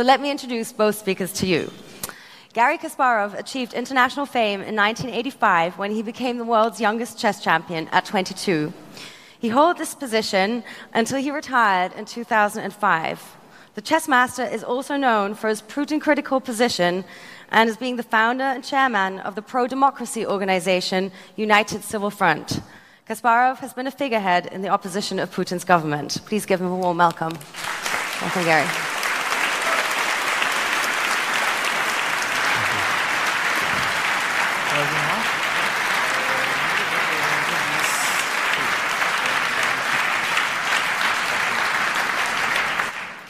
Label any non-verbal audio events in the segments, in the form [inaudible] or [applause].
So let me introduce both speakers to you. Garry Kasparov achieved international fame in 1985 when he became the world's youngest chess champion at 22. He held this position until he retired in 2005. The chess master is also known for his Putin critical position and as being the founder and chairman of the pro democracy organization United Civil Front. Kasparov has been a figurehead in the opposition of Putin's government. Please give him a warm welcome. Welcome, Garry.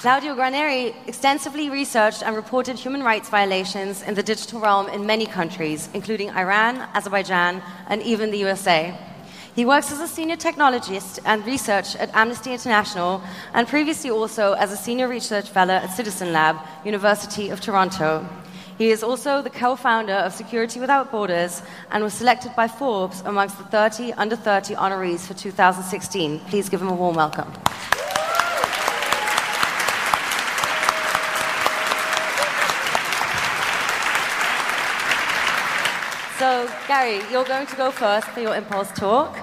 Claudio Guarnieri extensively researched and reported human rights violations in the digital realm in many countries, including Iran, Azerbaijan, and even the USA. He works as a senior technologist and research at Amnesty International, and previously also as a senior research fellow at Citizen Lab, University of Toronto. He is also the co founder of Security Without Borders and was selected by Forbes amongst the 30 under 30 honorees for 2016. Please give him a warm welcome. So, Garry, you're going to go first for your impulse talk.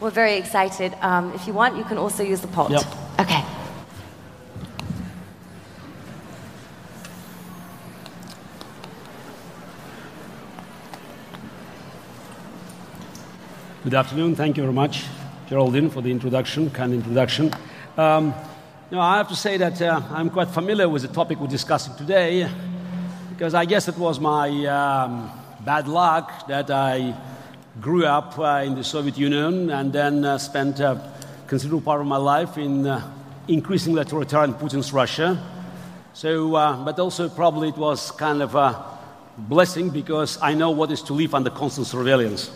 We're very excited. Um, if you want, you can also use the pot. Yep. Okay. Good afternoon. Thank you very much, Geraldine, for the introduction, kind introduction. Um, you know, I have to say that uh, I'm quite familiar with the topic we're discussing today because I guess it was my um, bad luck that I grew up uh, in the Soviet Union and then uh, spent a considerable part of my life in uh, increasingly authoritarian Putin's Russia. So, uh, but also probably it was kind of a blessing because I know what is to live under constant surveillance.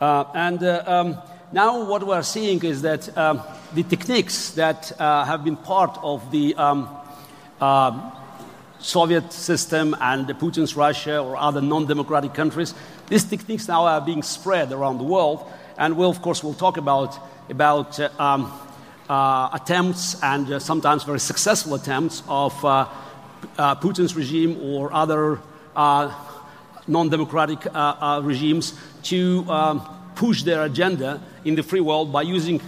Uh, and um, now what we are seeing is that um, the techniques that have been part of the um, Soviet system and Putin's Russia or other non-democratic countries. These techniques now are being spread around the world, and we'll, of course, we'll talk about, about uh, um, uh, attempts and uh, sometimes very successful attempts of uh, uh, Putin's regime or other uh, non-democratic regimes to um, push their agenda in the free world by using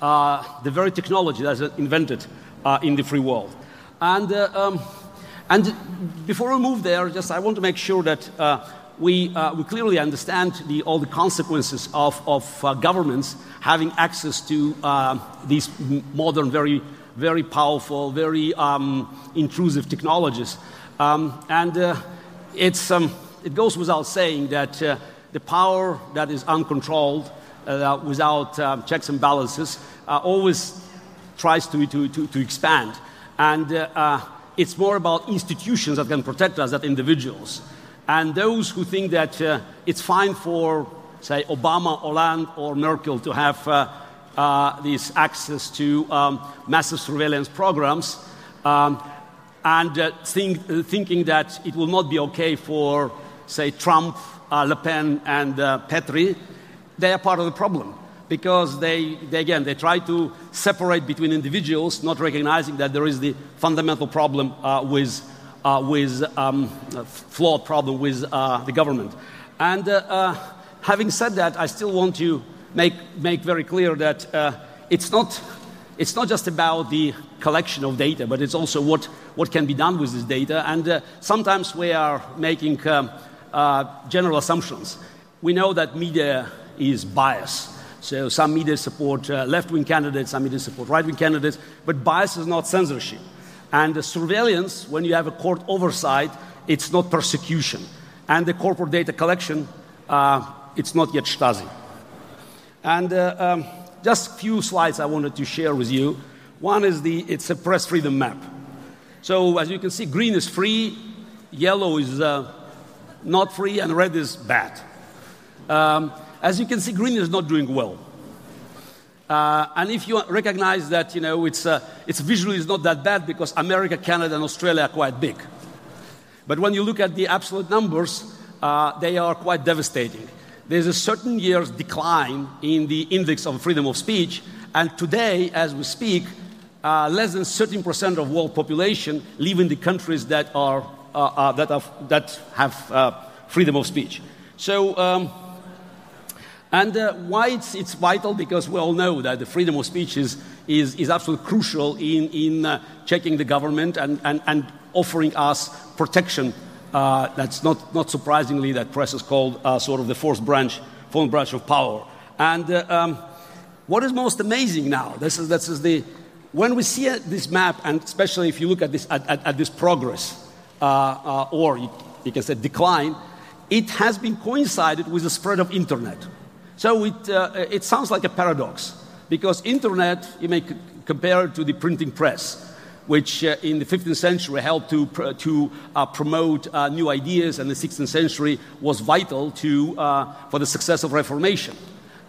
the very technology that's invented in the free world. And um, and before we move there, just I want to make sure that uh, we, uh, we clearly understand the, all the consequences of, of uh, governments having access to uh, these modern, very, very powerful, very um, intrusive technologies. Um, and uh, it's, um, it goes without saying that uh, the power that is uncontrolled, without checks and balances, always tries to, to, to, to expand. And it's more about institutions that can protect us than individuals. And those who think that uh, it's fine for, say, Obama, Hollande, or Merkel to have uh, uh, this access to um, massive surveillance programs, um, and uh, think, uh, thinking that it will not be okay for, say, Trump, uh, Le Pen, and Petry, they are part of the problem because they, they, again, they try to separate between individuals, not recognizing that there is the fundamental problem uh, with, uh, with um, flawed problem with uh, the government. And uh, uh, having said that, I still want to make, make very clear that uh, it's, not, it's not just about the collection of data, but it's also what, what can be done with this data. And sometimes we are making um, general assumptions. We know that media is biased. So some media support uh, left-wing candidates, some media support right-wing candidates, but bias is not censorship. And the surveillance, when you have a court oversight, it's not persecution. And the corporate data collection, uh, it's not yet Stasi. And uh, um, just a few slides I wanted to share with you. One is the, it's a press freedom map. So as you can see, green is free, yellow is uh, not free, and red is bad. Um, as you can see, green is not doing well. Uh, and if you recognize that, you know, it's, uh, it's visually is not that bad because America, Canada, and Australia are quite big. But when you look at the absolute numbers, uh, they are quite devastating. There's a certain year's decline in the index of freedom of speech, and today, as we speak, uh, less than 13% of world population live in the countries that, are, uh, uh, that, have, that have freedom of speech. So, um, and uh, why it's, it's vital? Because we all know that the freedom of speech is, is, is absolutely crucial in, in uh, checking the government and, and, and offering us protection. that's not, not surprisingly that press is called sort of the fourth branch, fourth branch of power. And um, what is most amazing now, this is, this is the, when we see this map, and especially if you look at this, at, at, at this progress, uh, uh, or you, you, can say decline, it has been coincided with the spread of internet. So it, uh, it sounds like a paradox, because internet, you may c- compare it to the printing press, which uh, in the 15th century helped to, pr- to uh, promote uh, new ideas, and the 16th century was vital to, for the success of Reformation.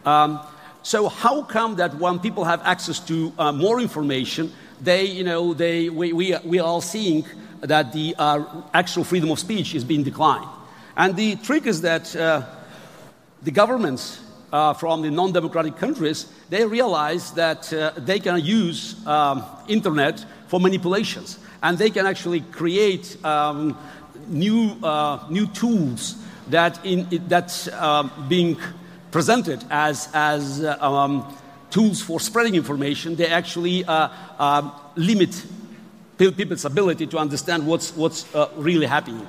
Um, so how come that when people have access to uh, more information, they, you know, they, we, we, we are all seeing that the uh, actual freedom of speech is being declined. And the trick is that uh, the governments uh, from the non-democratic countries, they realize that uh, they can use um, internet for manipulations. And they can actually create um, new, uh, new tools that, in, that's being presented as, as uh, um, tools for spreading information, they actually uh, uh, limit people's ability to understand what's, what's uh, really happening.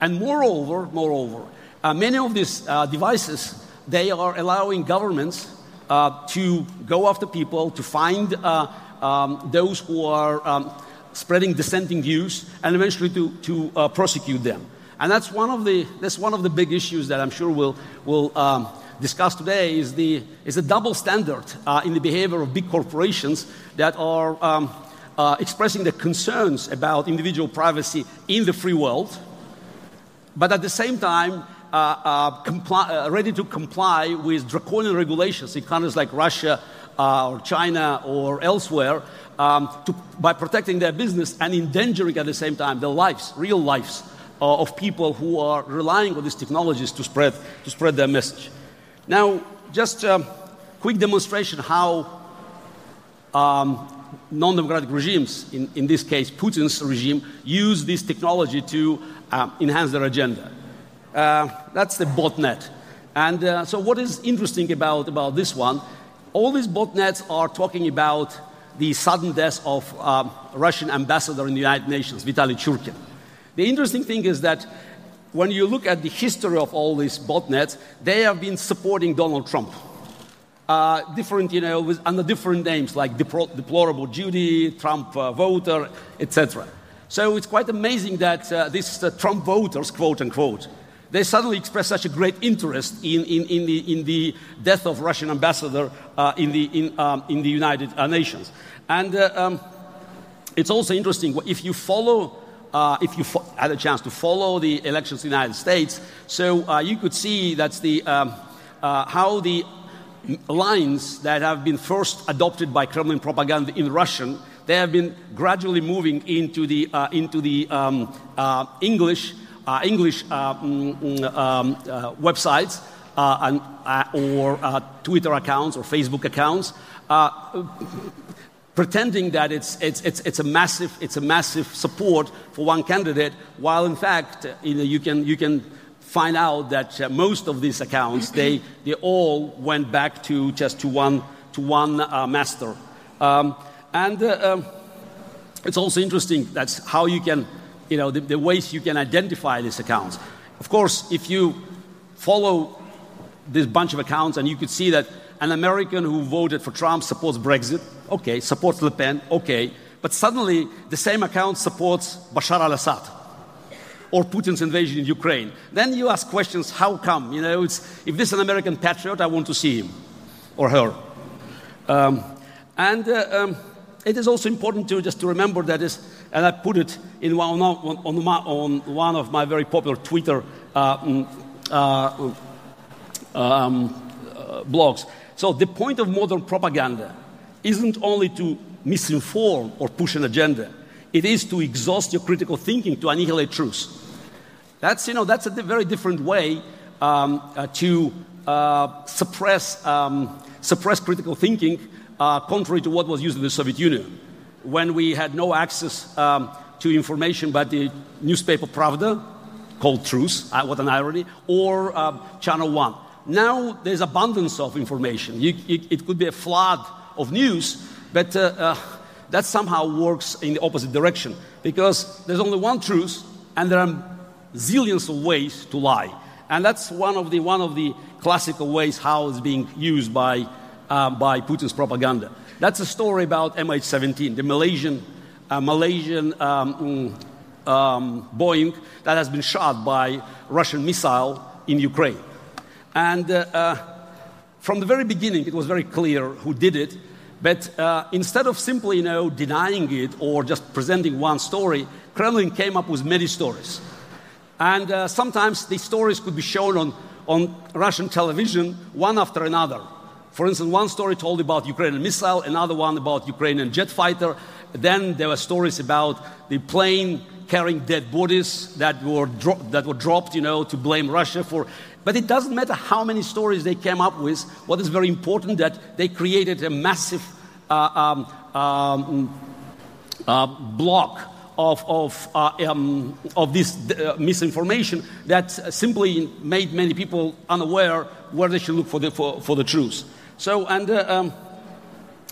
And moreover, moreover, many of these devices, they are allowing governments to go after people, to find um, those who are um, spreading dissenting views, and eventually to, to prosecute them. And that's one of the, that's one of the big issues that I'm sure we'll, we'll um, discussed today is the, is the double standard uh, in the behavior of big corporations that are um, uh, expressing their concerns about individual privacy in the free world, but at the same time, uh, uh comply, uh, ready to comply with draconian regulations in countries like Russia uh, or China or elsewhere um, to, by protecting their business and endangering at the same time their lives, real lives. of people who are relying on these technologies to spread, to spread their message. Now, just a quick demonstration how um, non-democratic regimes, in, in, this case Putin's regime, use this technology to uh, enhance their agenda. Uh, that's the botnet. And uh, so what is interesting about, about this one, all these botnets are talking about the sudden death of um, Russian ambassador in the United Nations, Vitaly Churkin. The interesting thing is that when you look at the history of all these botnets, they have been supporting Donald Trump. Uh, different, you know, with, under different names like deplorable Judy, Trump uh, voter, etc. So it's quite amazing that uh, these uh, Trump voters, quote unquote, they suddenly express such a great interest in, in, in, the, in the death of Russian ambassador uh, in, the, in, um, in the United uh, Nations. And um, it's also interesting if you follow uh, if you had a chance to follow the elections in the United States. So uh, you could see that's the, um, uh, how the lines that have been first adopted by Kremlin propaganda in Russian, they have been gradually moving into the, uh, into the um, uh, English, uh, English mm, mm, um, websites and, or Twitter accounts or Facebook accounts pretending that it's, it's, it's, it's, a massive, it's a massive support for one candidate, while in fact, you, know, you, can, you can find out that uh, most of these accounts, they, they all went back to just to one, to one uh, master. Um, and uh, um, it's also interesting that's how you can, you know, the, the ways you can identify these accounts. Of course, if you follow this bunch of accounts and you could see that an American who voted for Trump supports Brexit, okay, supports Le Pen, okay, but suddenly the same account supports Bashar al Assad or Putin's invasion in Ukraine. Then you ask questions how come? You know, it's, if this is an American patriot, I want to see him or her. Um, and uh, um, it is also important to just to remember that is, and I put it in one, on, on, on one of my very popular Twitter uh, mm, uh, um, uh, blogs. So the point of modern propaganda isn't only to misinform or push an agenda, it is to exhaust your critical thinking to annihilate truth. That's, you know, that's a very different way um, uh, to uh, suppress, um, suppress critical thinking, uh, contrary to what was used in the Soviet Union, when we had no access um, to information but the newspaper Pravda, called Truth, uh, what an irony, or um, Channel 1. Now there's abundance of information. You, you, it could be a flood of news, but uh, uh, that somehow works in the opposite direction because there's only one truth and there are zillions of ways to lie. And that's one of the, one of the classical ways how it's being used by, uh, by Putin's propaganda. That's a story about MH17, the Malaysian, uh, Malaysian um, mm, um, Boeing that has been shot by Russian missile in Ukraine. And uh, uh, from the very beginning, it was very clear who did it. But uh, instead of simply, you know, denying it or just presenting one story, Kremlin came up with many stories. And uh, sometimes these stories could be shown on, on Russian television, one after another. For instance, one story told about Ukrainian missile, another one about Ukrainian jet fighter. Then there were stories about the plane carrying dead bodies that were, dro- that were dropped, you know, to blame Russia for. But it doesn't matter how many stories they came up with. What is very important that they created a massive uh, um, um, uh, block of, of, uh, um, of this uh, misinformation that simply made many people unaware where they should look for the, for, for the truth. So, and uh, um,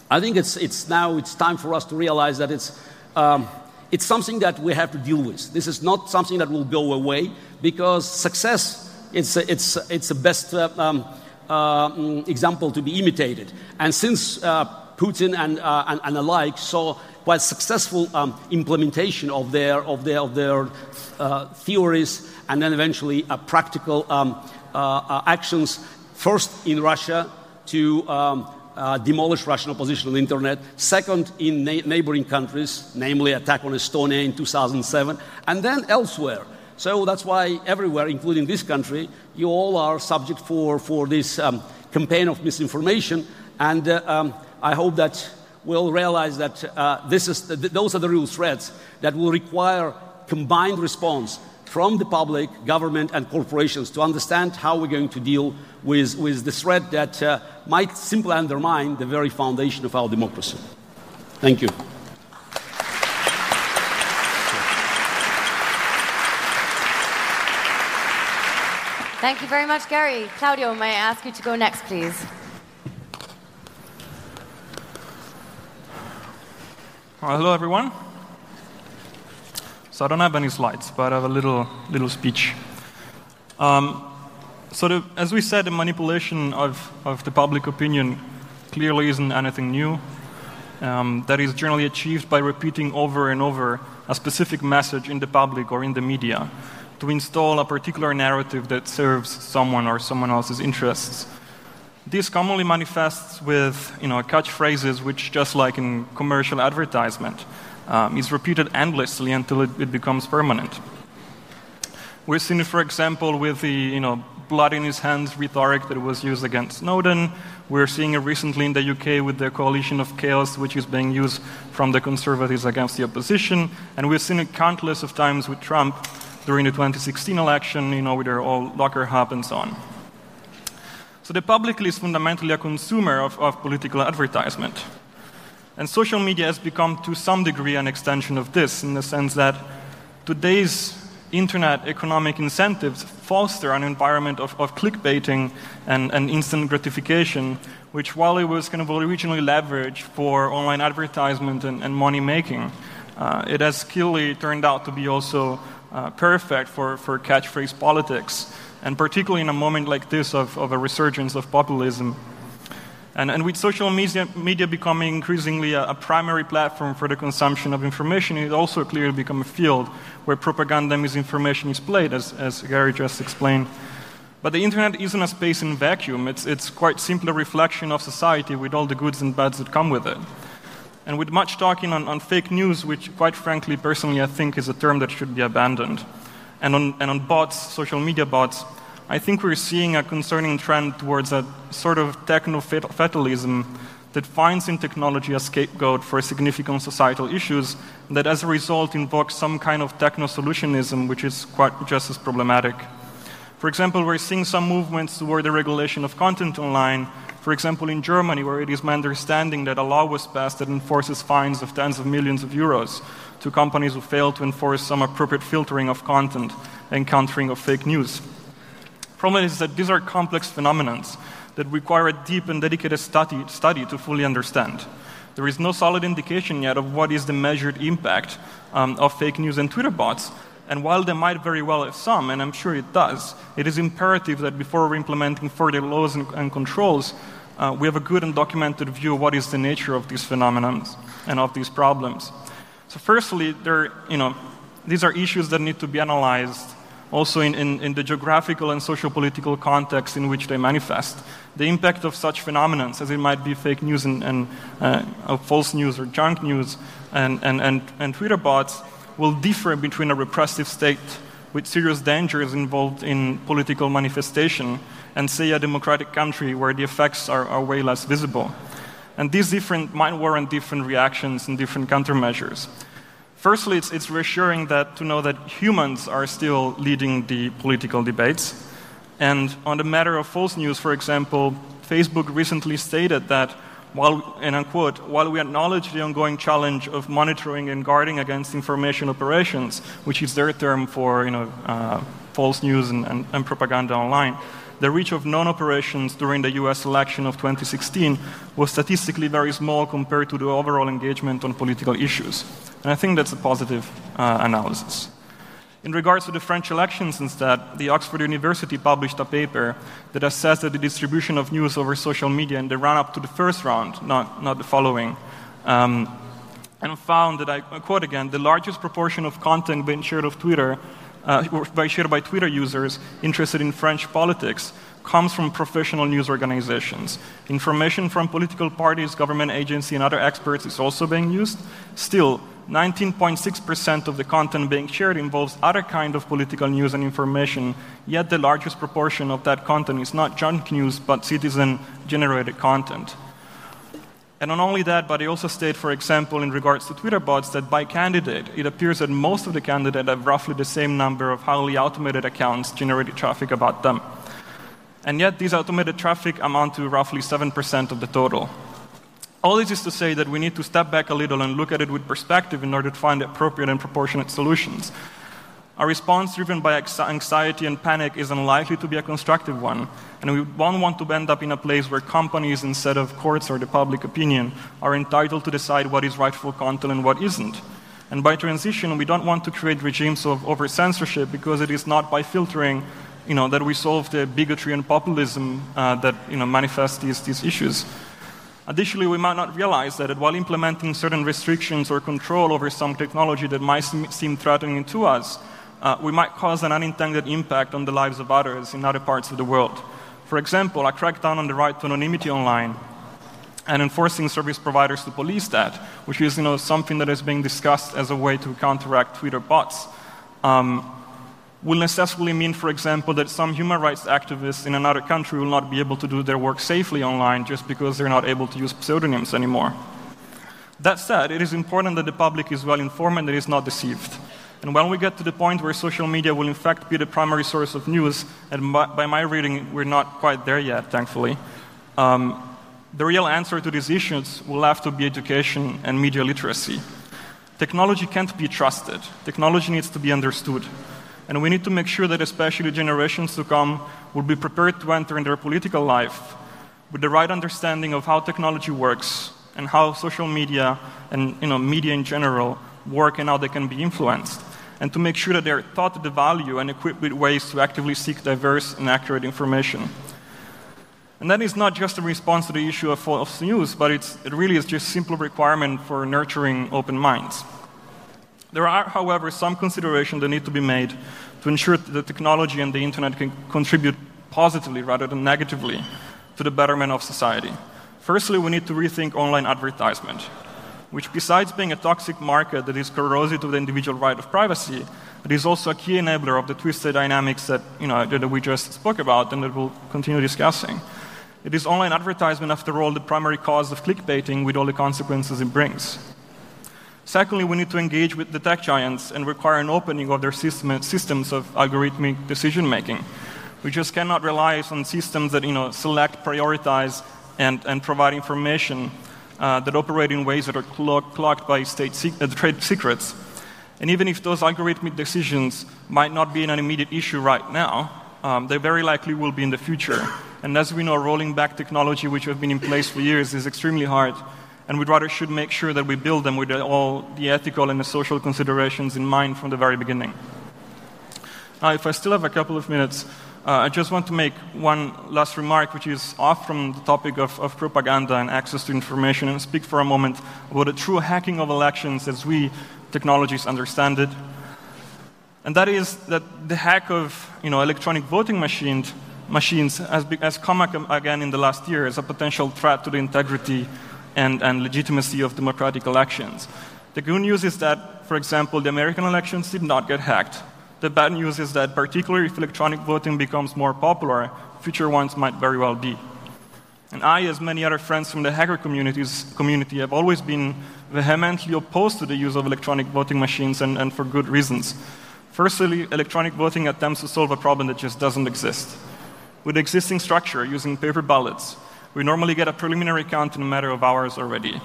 I think it's, it's now it's time for us to realize that it's, um, it's something that we have to deal with. This is not something that will go away because success it's, it's, it's the best uh, um, uh, mm, example to be imitated. And since uh, Putin and, uh, and, and alike saw quite successful um, implementation of their, of their, of their uh, theories and then eventually practical um, actions, first in Russia to um, uh, demolish Russian opposition on the internet. Second, in na- neighboring countries, namely attack on Estonia in 2007, and then elsewhere. So that's why everywhere, including this country, you all are subject for, for this um, campaign of misinformation. And uh, um, I hope that we'll realize that uh, this is those are the real threats that will require combined response from the public, government, and corporations to understand how we're going to deal with, with the threat that uh, might simply undermine the very foundation of our democracy. Thank you. Thank you very much, Garry. Claudio, may I ask you to go next, please? Well, hello, everyone. So I don't have any slides, but I have a little, little speech. Um, so the, as we said, the manipulation of, of the public opinion clearly isn't anything new. Um, that is generally achieved by repeating over and over a specific message in the public or in the media to install a particular narrative that serves someone or someone else's interests. This commonly manifests with you know, catchphrases which, just like in commercial advertisement, um, is repeated endlessly until it, it, becomes permanent. We've seen it, for example, with the you know, blood in his hands rhetoric that was used against Snowden. We're seeing it recently in the UK with the coalition of chaos, which is being used from the conservatives against the opposition. And we've seen it countless of times with Trump during the 2016 election, you know, with their all locker hub and so on. So the public is fundamentally a consumer of, of political advertisement. And social media has become, to some degree, an extension of this, in the sense that today's internet economic incentives foster an environment of, of clickbaiting and, and, instant gratification, which, while it was kind of originally leveraged for online advertisement and, and money making, uh, it has clearly turned out to be also uh, perfect for, for catchphrase politics, and particularly in a moment like this of, of a resurgence of populism. And, and with social media, media becoming increasingly a, a, primary platform for the consumption of information, it also clearly become a field where propaganda and misinformation is played, as, as Garry just explained. But the internet isn't a space in vacuum. It's, it's quite simply a reflection of society with all the goods and bads that come with it. And with much talking on, on fake news, which, quite frankly, personally, I think is a term that should be abandoned, and on, and on bots, social media bots, I think we're seeing a concerning trend towards a sort of techno fatalism that finds in technology a scapegoat for significant societal issues that as a result invokes some kind of techno solutionism, which is quite just as problematic. For example, we're seeing some movements toward the regulation of content online For example, in Germany, where it is my understanding that a law was passed that enforces fines of tens of millions of euros to companies who fail to enforce some appropriate filtering of content and countering of fake news. Problem is that these are complex phenomena that require a deep and dedicated study, study to fully understand. There is no solid indication yet of what is the measured impact um, of fake news and Twitter bots. And while they might very well have some, and I'm sure it does, it is imperative that before we're implementing further laws and, and controls, uh, we have a good and documented view of what is the nature of these phenomena and of these problems. So, firstly, there, you know, these are issues that need to be analyzed also in, in, in the geographical and social political context in which they manifest. The impact of such phenomena, as it might be fake news and, and uh, false news or junk news and, and, and, and Twitter bots, will differ between a repressive state with serious dangers involved in political manifestation and, say, a democratic country where the effects are, are way less visible. And these different might warrant different reactions and different countermeasures. Firstly, it's, it's reassuring that, to know that humans are still leading the political debates. And on the matter of false news, for example, Facebook recently stated that while, and I quote, while we acknowledge the ongoing challenge of monitoring and guarding against information operations, which is their term for you know, uh, false news and, and, and propaganda online, the reach of non operations during the US election of 2016 was statistically very small compared to the overall engagement on political issues. And I think that's a positive uh, analysis. In regards to the French elections, instead, the Oxford University published a paper that assessed the distribution of news over social media in the run up to the first round, not, not the following. Um, and found that, I quote again, the largest proportion of content being shared of Twitter uh, shared by Twitter users interested in French politics comes from professional news organizations. Information from political parties, government agencies, and other experts is also being used. Still, 19.6% of the content being shared involves other kind of political news and information, yet the largest proportion of that content is not junk news but citizen-generated content. And not only that, but they also state, for example, in regards to Twitter bots, that by candidate, it appears that most of the candidates have roughly the same number of highly automated accounts generating traffic about them. And yet, these automated traffic amount to roughly 7% of the total. All this is to say that we need to step back a little and look at it with perspective in order to find appropriate and proportionate solutions. A response driven by anxiety and panic is unlikely to be a constructive one, and we don't want to end up in a place where companies, instead of courts or the public opinion, are entitled to decide what is rightful content and what isn't. And by transition, we don't want to create regimes of over censorship because it is not by filtering you know, that we solve the bigotry and populism uh, that you know, manifest these, these issues. Additionally, we might not realize that while implementing certain restrictions or control over some technology that might seem threatening to us, uh, we might cause an unintended impact on the lives of others in other parts of the world. For example, a crackdown on the right to anonymity online and enforcing service providers to police that, which is you know, something that is being discussed as a way to counteract Twitter bots, um, will necessarily mean, for example, that some human rights activists in another country will not be able to do their work safely online just because they're not able to use pseudonyms anymore. That said, it is important that the public is well informed and is not deceived. And when we get to the point where social media will in fact be the primary source of news, and by, my reading, we're not quite there yet, thankfully, um, the real answer to these issues will have to be education and media literacy. Technology can't be trusted, technology needs to be understood. And we need to make sure that, especially generations to come, will be prepared to enter in their political life with the right understanding of how technology works and how social media and you know, media in general work and how they can be influenced, and to make sure that they're taught the value and equipped with ways to actively seek diverse and accurate information. And that is not just a response to the issue of false news, but it really is just a simple requirement for nurturing open minds. There are, however, some considerations that need to be made to ensure that the technology and the internet can contribute positively rather than negatively to the betterment of society. Firstly, we need to rethink online advertisement which, besides being a toxic market that is corrosive to the individual right of privacy, it is also a key enabler of the twisted dynamics that, you know, that we just spoke about and that we'll continue discussing. It is online advertisement, after all, the primary cause of clickbaiting with all the consequences it brings. Secondly, we need to engage with the tech giants and require an opening of their system, systems of algorithmic decision making. We just cannot rely on systems that you know, select, prioritize, and, and provide information uh, that operate in ways that are clogged by state sec- uh, trade secrets. And even if those algorithmic decisions might not be an immediate issue right now, um, they very likely will be in the future. And as we know, rolling back technology which have been in place for years is extremely hard. And we'd rather should make sure that we build them with all the ethical and the social considerations in mind from the very beginning. Now, if I still have a couple of minutes, Uh, I just want to make one last remark, which is off from the topic of, of, propaganda and access to information, and speak for a moment about the true hacking of elections as we technologies understand it. And that is that the hack of you know, electronic voting machines, machines has, has come again in the last year as a potential threat to the integrity and, and legitimacy of democratic elections. The good news is that, for example, the American elections did not get hacked. The bad news is that, particularly if electronic voting becomes more popular, future ones might very well be. And I, as many other friends from the hacker community, have always been vehemently opposed to the use of electronic voting machines, and, and for good reasons. Firstly, electronic voting attempts to solve a problem that just doesn't exist. With existing structure, using paper ballots, we normally get a preliminary count in a matter of hours already.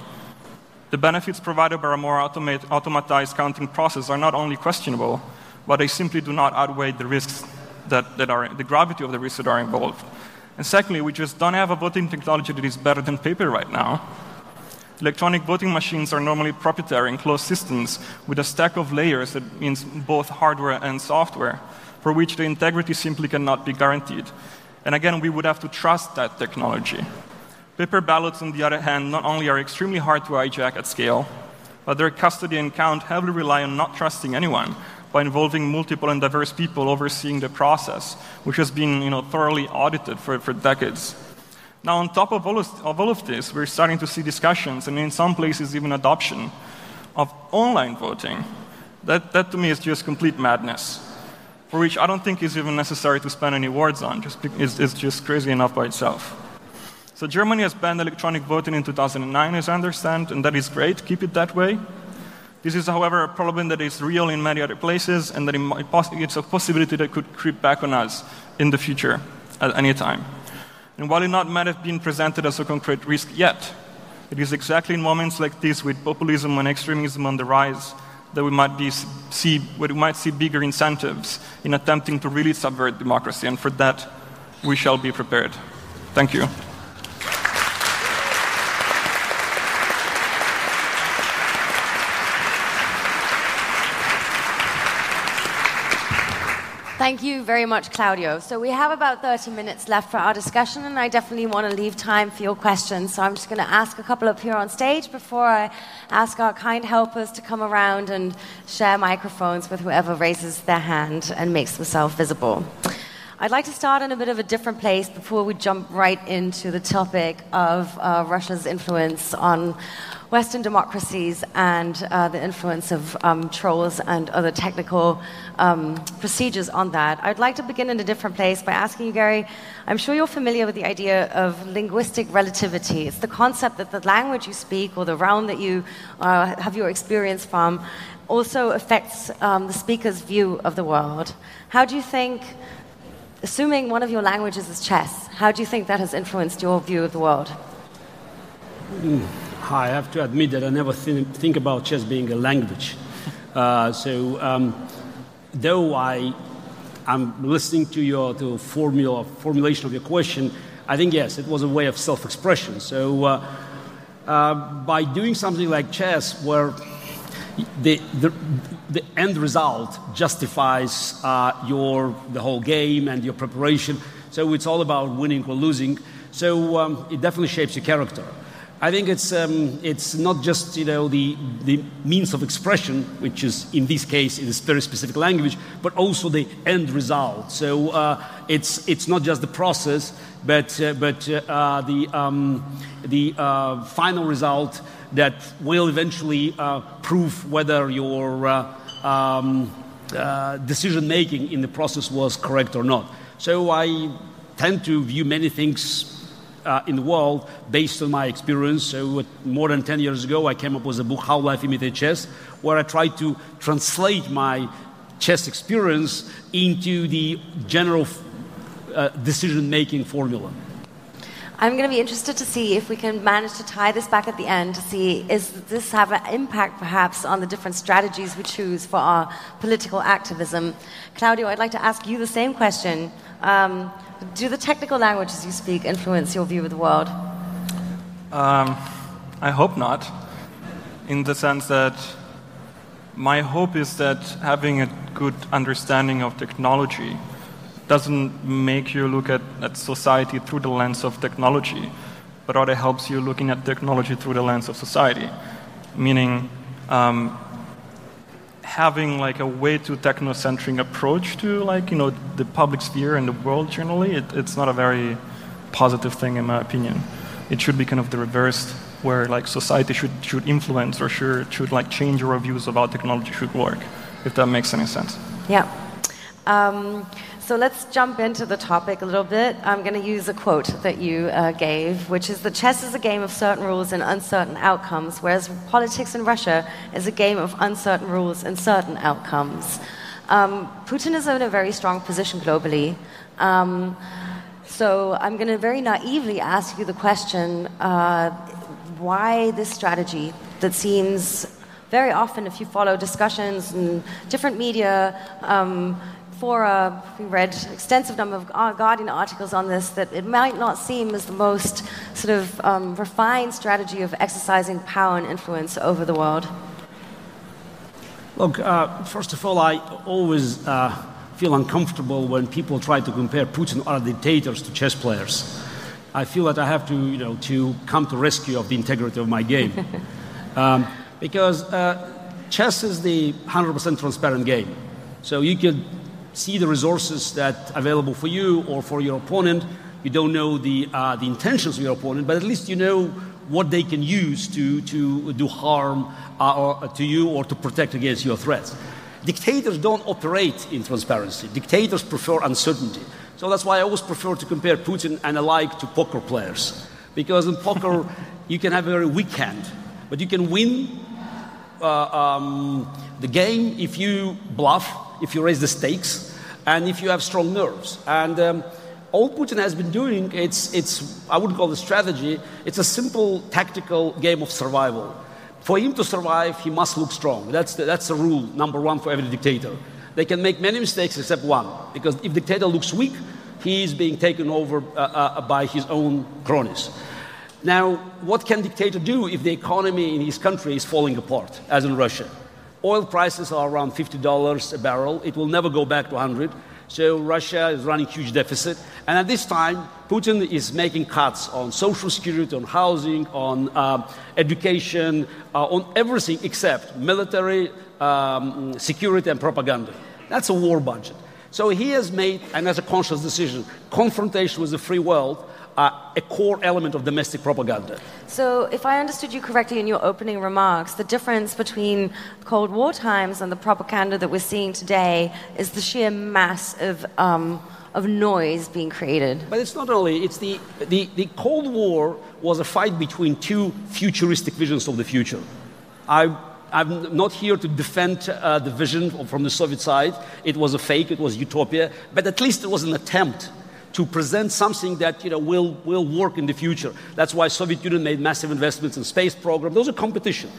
The benefits provided by a more automatized counting process are not only questionable, but they simply do not outweigh the risks that, that are, the gravity of the risks that are involved. And secondly, we just don't have a voting technology that is better than paper right now. Electronic voting machines are normally proprietary and closed systems with a stack of layers that means both hardware and software, for which the integrity simply cannot be guaranteed. And again, we would have to trust that technology. Paper ballots, on the other hand, not only are extremely hard to hijack at scale, but their custody and count heavily rely on not trusting anyone by involving multiple and diverse people overseeing the process, which has been you know, thoroughly audited for, for decades. Now, on top of all of, of all of this, we're starting to see discussions, and in some places, even adoption of online voting. That, that to me is just complete madness, for which I don't think is even necessary to spend any words on. Just, it's, it's just crazy enough by itself. So, Germany has banned electronic voting in 2009, as I understand, and that is great. Keep it that way. This is, however, a problem that is real in many other places, and that it's a possibility that could creep back on us in the future at any time. And while it not might have been presented as a concrete risk yet, it is exactly in moments like this, with populism and extremism on the rise, that we might, be, see, we might see bigger incentives in attempting to really subvert democracy. And for that, we shall be prepared. Thank you. Thank you very much, Claudio. So we have about 30 minutes left for our discussion, and I definitely want to leave time for your questions. So I'm just going to ask a couple up here on stage before I ask our kind helpers to come around and share microphones with whoever raises their hand and makes themselves visible. I'd like to start in a bit of a different place before we jump right into the topic of uh, Russia's influence on Western democracies and uh, the influence of um, trolls and other technical um, procedures on that. I'd like to begin in a different place by asking you, Garry. I'm sure you're familiar with the idea of linguistic relativity. It's the concept that the language you speak or the realm that you uh, have your experience from also affects um, the speaker's view of the world. How do you think? Assuming one of your languages is chess, how do you think that has influenced your view of the world? Mm. I have to admit that I never th- think about chess being a language. [laughs] Uh, so, um, though I am listening to your to formula, formulation of your question, I think yes, it was a way of self-expression. So, uh, uh, by doing something like chess, where the, the, the end result justifies uh, your the whole game and your preparation, so it's all about winning or losing. So um, it definitely shapes your character. I think it's, um, it's not just you know, the, the means of expression, which is in this case in a very specific language, but also the end result. So uh, it's, it's not just the process, but, uh, but uh, the, um, the uh, final result that will eventually uh, prove whether your uh, um, decision making in the process was correct or not. So I tend to view many things uh, in the world based on my experience. So, more than 10 years ago, I came up with a book, How Life Imitates Chess, where I tried to translate my chess experience into the general uh, decision making formula. I'm going to be interested to see if we can manage to tie this back at the end to see is this have an impact perhaps on the different strategies we choose for our political activism. Claudio, I'd like to ask you the same question. Um, do the technical languages you speak influence your view of the world? Um, I hope not, in the sense that my hope is that having a good understanding of technology doesn't make you look at, at society through the lens of technology, but rather helps you looking at technology through the lens of society. Meaning, um, having like a way too technocentric approach to like you know the public sphere and the world generally, it, it's not a very positive thing in my opinion. It should be kind of the reverse, where like society should should influence or should should like change our views about technology should work, if that makes any sense. Yeah. Um, so let's jump into the topic a little bit. I'm going to use a quote that you uh, gave, which is that chess is a game of certain rules and uncertain outcomes, whereas politics in Russia is a game of uncertain rules and certain outcomes. Um, Putin is in a very strong position globally. Um, so I'm going to very naively ask you the question uh, why this strategy that seems very often, if you follow discussions in different media, um, fora, we read extensive number of Guardian articles on this, that it might not seem as the most sort of um, refined strategy of exercising power and influence over the world. Look, uh, first of all, I always uh, feel uncomfortable when people try to compare Putin or dictators to chess players. I feel that I have to, you know, to come to rescue of the integrity of my game. [laughs] um, because uh, chess is the 100% transparent game. So you could see the resources that available for you or for your opponent. You don't know the, uh, the intentions of your opponent, but at least you know what they can use to, to do harm uh, or, uh, to you or to protect against your threats. Dictators don't operate in transparency. Dictators prefer uncertainty. So that's why I always prefer to compare Putin and alike to poker players. Because in poker, [laughs] you can have a very weak hand, but you can win uh, um, the game if you bluff if you raise the stakes, and if you have strong nerves. And um, all Putin has been doing, it's, it's, I wouldn't call it strategy, it's a simple tactical game of survival. For him to survive, he must look strong. That's the, that's the rule, number one, for every dictator. They can make many mistakes except one, because if dictator looks weak, he is being taken over uh, uh, by his own cronies. Now, what can dictator do if the economy in his country is falling apart, as in Russia? Oil prices are around $50 a barrel. It will never go back to 100. So Russia is running huge deficit. And at this time, Putin is making cuts on social security, on housing, on uh, education, uh, on everything except military, um, security, and propaganda. That's a war budget. So he has made, and as a conscious decision, confrontation with the free world uh, a core element of domestic propaganda. So, if I understood you correctly in your opening remarks, the difference between Cold War times and the propaganda that we're seeing today is the sheer mass of. Um, of noise being created. But it's not only, it's the, the, the Cold War was a fight between two futuristic visions of the future. I, I'm not here to defend uh, the vision from the Soviet side. It was a fake, it was utopia, but at least it was an attempt to present something that you know, will, will work in the future. That's why Soviet Union made massive investments in space program. Those are competition.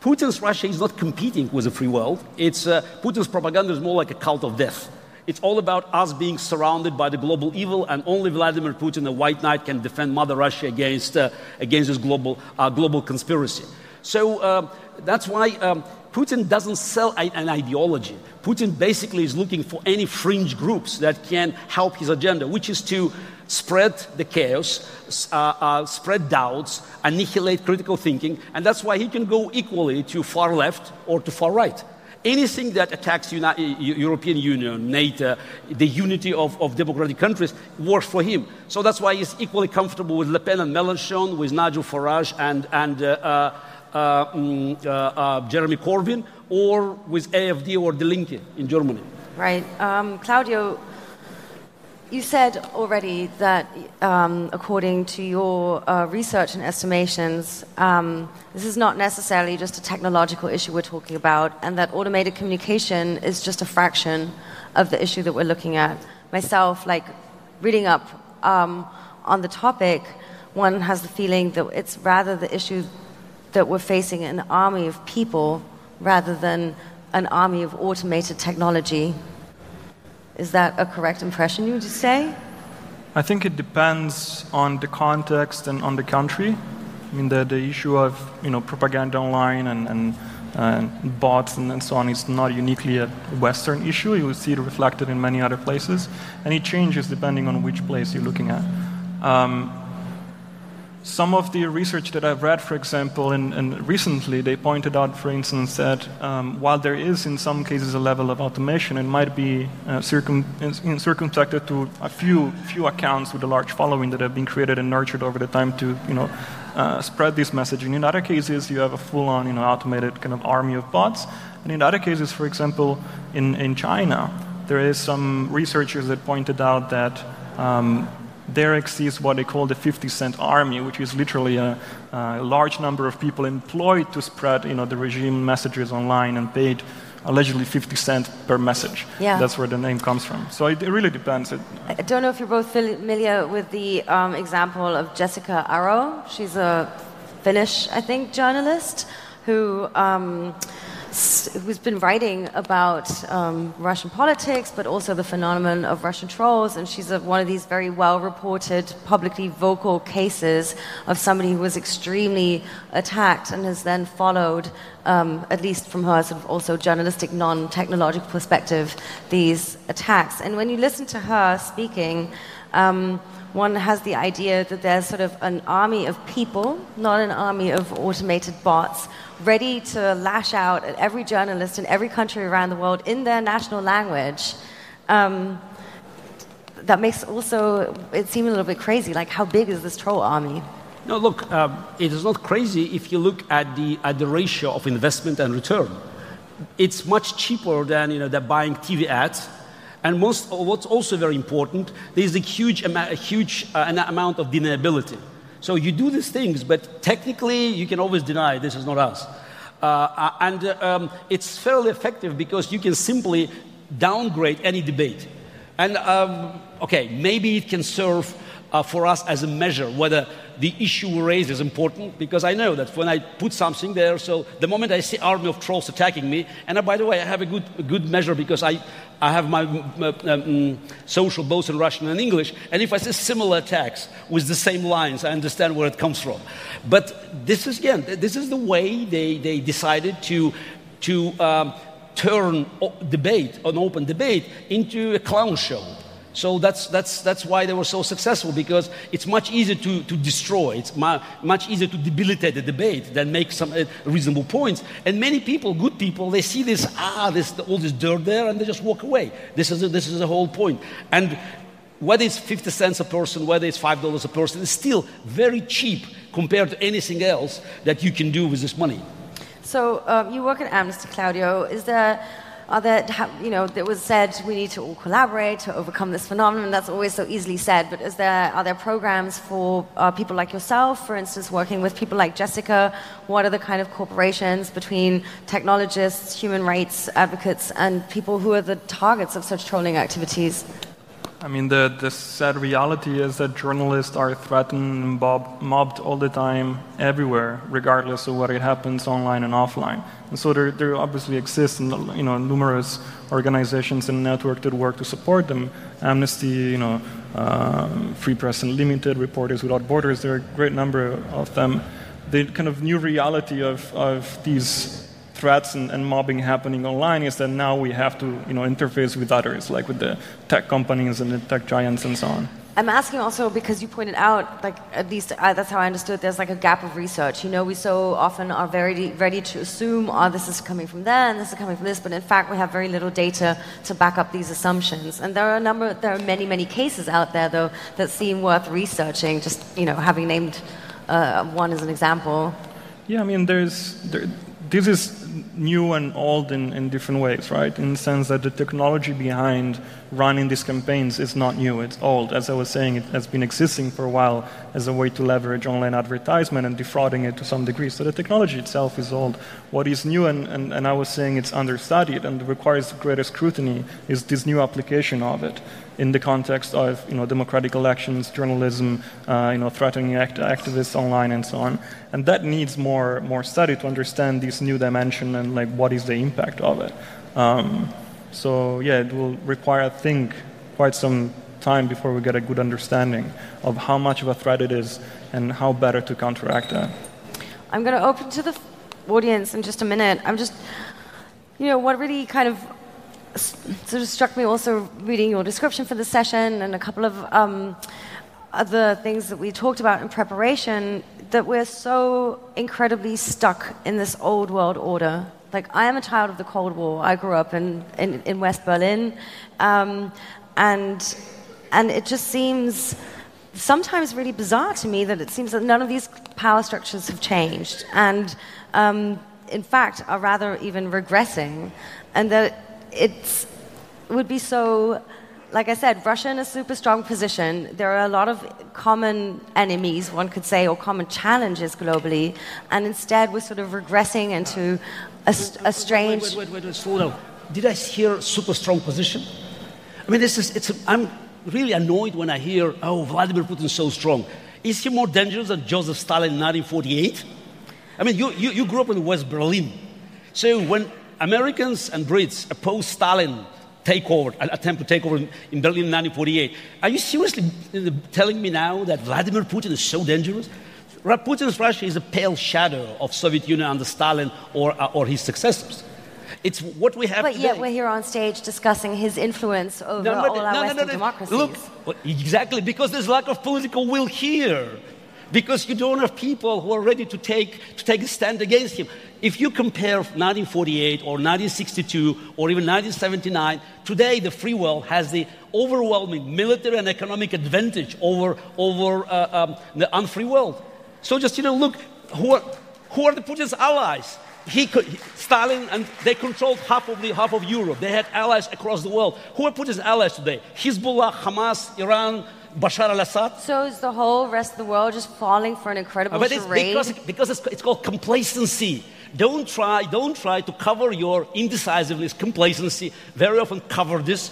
Putin's Russia is not competing with the free world. It's, uh, Putin's propaganda is more like a cult of death. It's all about us being surrounded by the global evil, and only Vladimir Putin, the White Knight, can defend Mother Russia against, uh, against this global, uh, global conspiracy. So uh, that's why um, Putin doesn't sell an ideology. Putin basically is looking for any fringe groups that can help his agenda, which is to spread the chaos, uh, uh, spread doubts, annihilate critical thinking, and that's why he can go equally to far left or to far right. Anything that attacks European Union, NATO, the unity of, of, democratic countries works for him. So that's why he's equally comfortable with Le Pen and Mélenchon, with Nigel Farage and, and uh, uh mm, uh, uh, Jeremy Corbyn or with AFD or Die Linke in Germany. Right. Um, Claudio, you said already that, um, according to your uh, research and estimations, um, this is not necessarily just a technological issue we're talking about, and that automated communication is just a fraction of the issue that we're looking at. Myself, like reading up um, on the topic, one has the feeling that it's rather the issue that we're facing an army of people rather than an army of automated technology. Is that a correct impression, you would say? I think it depends on the context and on the country. I mean, the, the issue of you know propaganda online and, and, and bots and, and, so on is not uniquely a Western issue. You will see it reflected in many other places, and it changes depending on which place you're looking at. Um, some of the research that I've read, for example, and, recently, they pointed out, for instance, that um, while there is in some cases a level of automation, it might be uh, circum- circumspected to a few few accounts with a large following that have been created and nurtured over the time to, you know, uh, spread this message. And in other cases, you have a full-on, you know, automated kind of army of bots. And in other cases, for example, in, in China, there is some researchers that pointed out that um, there exists what they call the 50 cent army, which is literally a, a, large number of people employed to spread you know, the regime messages online and paid allegedly 50 cents per message. Yeah. That's where the name comes from. So it, it really depends. It, I don't know if you're both familiar with the um, example of Jessica Aro. She's a Finnish, I think, journalist who. Um, who's been writing about um, Russian politics, but also the phenomenon of Russian trolls. And she's a, one of these very well reported, publicly vocal cases of somebody who was extremely attacked and has then followed, um, at least from her sort of also journalistic, non technological perspective, these attacks. And when you listen to her speaking, um, one has the idea that there's sort of an army of people, not an army of automated bots, ready to lash out at every journalist in every country around the world in their national language. Um, that makes also it seem a little bit crazy. Like, how big is this troll army? No, look, um, it is not crazy if you look at the, at the ratio of investment and return. It's much cheaper than, you know, buying TV ads. And most, what's also very important, there's a huge, a huge uh, amount of deniability. So you do these things, but technically you can always deny this is not us. Uh, uh, and uh, um, it's fairly effective because you can simply downgrade any debate. And um, okay, maybe it can serve uh, for us as a measure whether the issue we raise is important because I know that when I put something there, so the moment I see army of trolls attacking me, and uh, by the way, I have a good, a good measure because I, I have my um, social both in Russian and English, and if I see similar attacks with the same lines, I understand where it comes from. But this is, again, this is the way they, they decided to, to um, turn debate, an open debate, into a clown show. So that's, that's, that's why they were so successful because it's much easier to, to destroy, it's much easier to debilitate the debate than make some uh, reasonable points. And many people, good people, they see this, ah, this, all this dirt there, and they just walk away. This is, a, this is the whole point. And whether it's 50 cents a person, whether it's $5 a person, it's still very cheap compared to anything else that you can do with this money. So um, you work at Amnesty, Claudio. Is there there, you know, it was said we need to all collaborate to overcome this phenomenon. That's always so easily said. But is there, are there programs for uh, people like yourself, for instance, working with people like Jessica? What are the kind of corporations between technologists, human rights advocates, and people who are the targets of such trolling activities? I mean, the, the sad reality is that journalists are threatened and mob, mobbed all the time, everywhere, regardless of whether it happens online and offline. And so there, there obviously exist you know, numerous organizations and networks that work to support them. Amnesty, you know, uh, Free Press Unlimited, Reporters Without Borders, there are a great number of them. The kind of new reality of, of these threats and, and, mobbing happening online is that now we have to you know, interface with others, like with the tech companies and the tech giants and so on. I'm asking also because you pointed out, like at least uh, that's how I understood. There's like a gap of research. You know, we so often are very ready to assume, oh, this is coming from there, and this is coming from this, but in fact, we have very little data to back up these assumptions. And there are a number, there are many, many cases out there though that seem worth researching. Just you know, having named uh, one as an example. Yeah, I mean, there's there, this is new and old in, in different ways, right? In the sense that the technology behind running these campaigns is not new, it's old. As I was saying, it has been existing for a while as a way to leverage online advertisement and defrauding it to some degree. So the technology itself is old. What is new, and, and, and I was saying it's understudied and requires greater scrutiny, is this new application of it in the context of you know, democratic elections, journalism, uh, you know, threatening act- activists online, and so on. And that needs more, more study to understand this new dimension and like what is the impact of it. Um, so yeah, it will require, I think, quite some time before we get a good understanding of how much of a threat it is and how better to counteract that. I'm going to open to the audience in just a minute. I'm just, you know, what really kind of sort of struck me also reading your description for the session and a couple of um, other things that we talked about in preparation that we're so incredibly stuck in this old world order. Like, I am a child of the Cold War. I grew up in, in, in West Berlin. Um, and, and it just seems sometimes really bizarre to me that it seems that none of these power structures have changed. And um, in fact, are rather even regressing. And that it would be so, like I said, Russia in a super strong position. There are a lot of common enemies, one could say, or common challenges globally, and instead we're sort of regressing into a, a strange. Wait, wait, wait, wait, wait. Did I hear super strong position? I mean, this is, it's, I'm really annoyed when I hear, oh, Vladimir Putin so strong. Is he more dangerous than Joseph Stalin in 1948? I mean, you, you, you grew up in West Berlin. So when Americans and Brits opposed Stalin takeover, attempt to take over in Berlin in 1948. Are you seriously telling me now that Vladimir Putin is so dangerous? Putin's Russia is a pale shadow of Soviet Union under Stalin or, uh, or his successors. It's what we have but today. yet we're here on stage discussing his influence over no, all our no, Western no, democracies. Look, exactly, because there's lack of political will here. Because you don't have people who are ready to take, to take a stand against him. If you compare 1948 or 1962 or even 1979, today the free world has the overwhelming military and economic advantage over, over uh, um, the unfree world. So just, you know, look, who are, who are the Putin's allies? He, Stalin, and they controlled half of, the, half of Europe. They had allies across the world. Who are Putin's allies today? Hezbollah, Hamas, Iran, Bashar al-Assad. So is the whole rest of the world just falling for an incredible but charade? Because, because it's, it's called complacency. Don't try, don't try to cover your indecisiveness, complacency. Very often cover this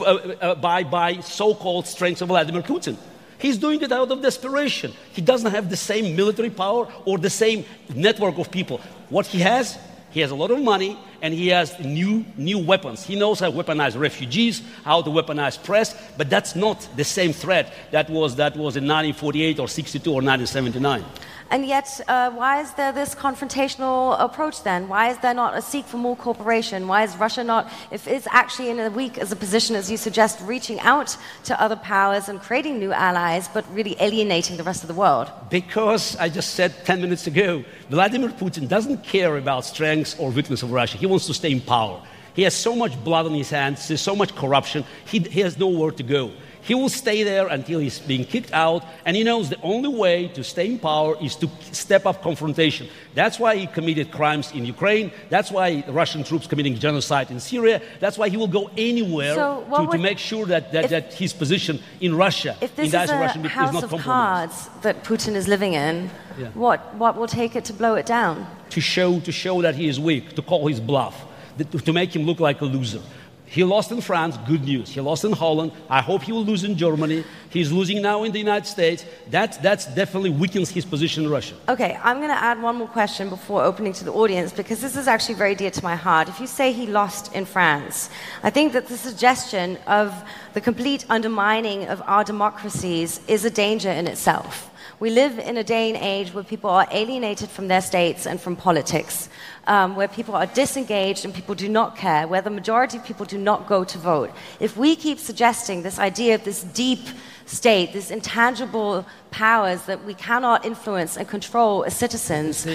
uh, uh, by, by so-called strengths of Vladimir Putin. He's doing it out of desperation. He doesn't have the same military power or the same network of people. What he has, he has a lot of money and he has new, new weapons. He knows how to weaponize refugees, how to weaponize press, but that's not the same threat that was, that was in 1948 or 62 or 1979. And yet, uh, why is there this confrontational approach then? Why is there not a seek for more cooperation? Why is Russia not, if it's actually in a weak as a position as you suggest, reaching out to other powers and creating new allies, but really alienating the rest of the world? Because I just said 10 minutes ago, Vladimir Putin doesn't care about strengths or weakness of Russia. He wants to stay in power. He has so much blood on his hands, there's so much corruption, he, he has nowhere to go. He will stay there until he's being kicked out, and he knows the only way to stay in power is to step up confrontation. That's why he committed crimes in Ukraine. That's why Russian troops committing genocide in Syria. That's why he will go anywhere so to, to, make sure that, that, if, that, his position in Russia, if this in is a Russian, house is of cards that Putin is living in, yeah. what, what will take it to blow it down? To show, to show that he is weak, to call his bluff, to make him look like a loser. He lost in France, good news. He lost in Holland. I hope he will lose in Germany. He's losing now in the United States. That that's definitely weakens his position in Russia. Okay, I'm going to add one more question before opening to the audience because this is actually very dear to my heart. If you say he lost in France, I think that the suggestion of the complete undermining of our democracies is a danger in itself. We live in a day and age where people are alienated from their states and from politics, um, where people are disengaged and people do not care, where the majority of people do not go to vote. If we keep suggesting this idea of this deep state, these intangible powers that we cannot influence and control as citizens,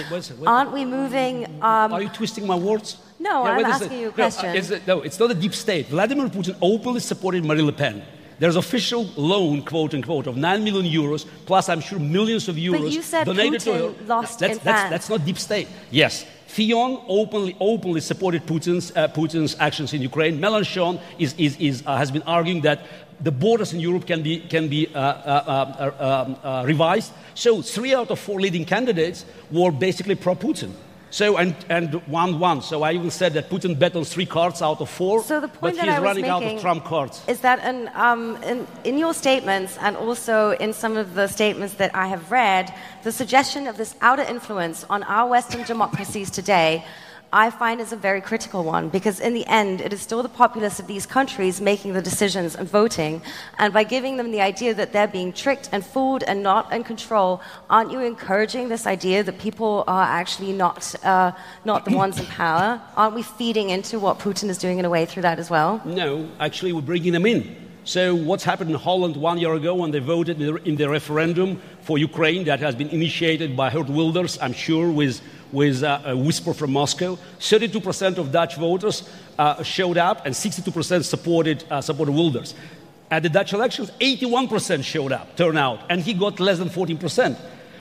aren't we moving? Um, are you twisting my words? No, yeah, I'm asking you a question. No, uh, no, it's not a deep state. Vladimir Putin openly supported Marie Le Pen. There's official loan, quote unquote, of 9 million euros, plus I'm sure millions of euros but you said donated Putin to lost that's, in that's, that's not deep state. Yes, Fillon openly, openly supported Putin's, uh, Putin's actions in Ukraine. Mélenchon is, is, is, uh, has been arguing that the borders in Europe can be, can be uh, uh, uh, um, revised. So three out of four leading candidates were basically pro-Putin. So and and one one. So I even said that Putin bet on three cards out of four. So the point but that he's I was running making out of trump cards. is that in, um, in, in your statements and also in some of the statements that I have read, the suggestion of this outer influence on our Western democracies today I find is a very critical one because, in the end, it is still the populace of these countries making the decisions and voting. And by giving them the idea that they're being tricked and fooled and not in control, aren't you encouraging this idea that people are actually not, uh, not the ones in power? Aren't we feeding into what Putin is doing in a way through that as well? No, actually, we're bringing them in. So, what's happened in Holland one year ago when they voted in the referendum for Ukraine that has been initiated by Geert Wilders, I'm sure, with with uh, a whisper from Moscow. 32% of Dutch voters uh, showed up, and 62% supported, uh, supported Wilders. At the Dutch elections, 81% showed up, turnout, and he got less than 14%.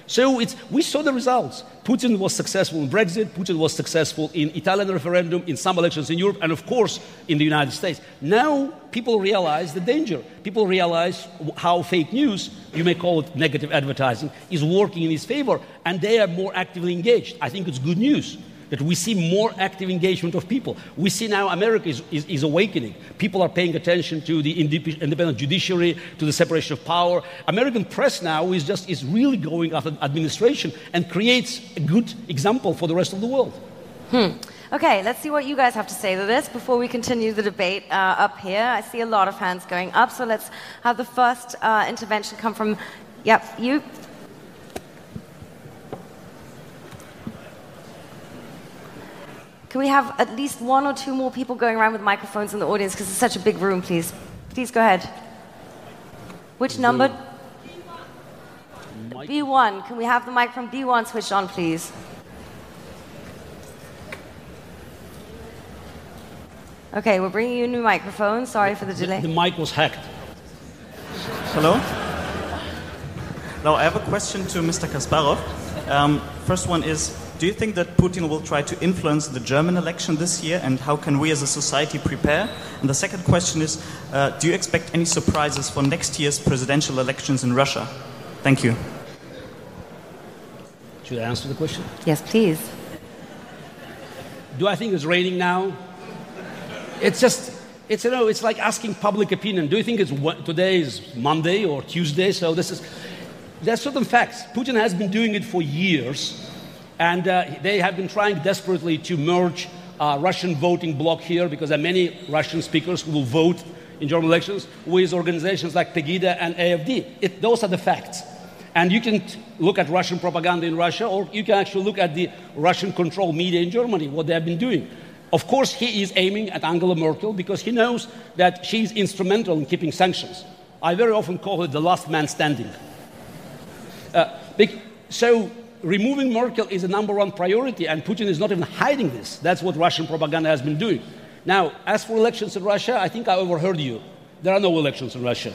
So we saw the results. Putin was successful in Brexit, Putin was successful in Italian referendum, in some elections in Europe, and of course in the United States. Now people realize the danger. People realize how fake news, you may call it negative advertising, is working in his favor, and they are more actively engaged. I think it's good news that we see more active engagement of people. We see now America is, is, is, awakening. People are paying attention to the independent judiciary, to the separation of power. American press now is just is really going after administration and creates a good example for the rest of the world. Hmm. Okay, let's see what you guys have to say to this before we continue the debate uh, up here. I see a lot of hands going up, so let's have the first uh, intervention come from, yep, you. Can we have at least one or two more people going around with microphones in the audience because it's such a big room, please? Please go ahead. Which number? B1. Can we have the mic from B1 switched on, please? Okay, we're bringing you a new microphone. Sorry for the delay. The, the mic was hacked. Hello? Now, I have a question to Mr. Kasparov. Um, first one is do you think that Putin will try to influence the German election this year, and how can we as a society prepare? And the second question is uh, Do you expect any surprises for next year's presidential elections in Russia? Thank you. Should I answer the question? Yes, please. Do I think it's raining now? It's just, it's, you know, it's like asking public opinion. Do you think it's today is Monday or Tuesday? So this is, there's certain facts. Putin has been doing it for years and uh, they have been trying desperately to merge uh, Russian voting bloc here because there are many Russian speakers who will vote in German elections with organizations like Pegida and AFD. It, those are the facts. And you can look at Russian propaganda in Russia, or you can actually look at the Russian controlled media in Germany, what they have been doing. Of course, he is aiming at Angela Merkel because he knows that she is instrumental in keeping sanctions. I very often call her the last man standing. Uh, so removing Merkel is a number one priority, and Putin is not even hiding this. That's what Russian propaganda has been doing. Now, as for elections in Russia, I think I overheard you. There are no elections in Russia.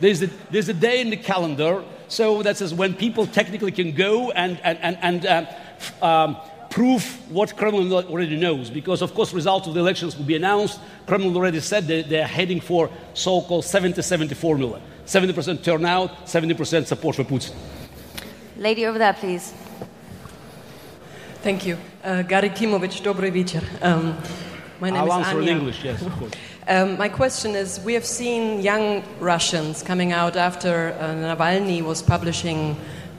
There's a, there's a day in the calendar, so that says when people technically can go and, and, and, and uh, um, prove what Kremlin already knows. Because, of course, results of the elections will be announced. Kremlin already said that they're heading for so called 70-70 formula, 70% turnout, 70% support for Putin. Lady over there, please. Thank you. Uh, Garry Kimovich. Um, my name I'll is answer Anya. in English, yes, of course. Um, my question is We have seen young Russians coming out after uh, Navalny was publishing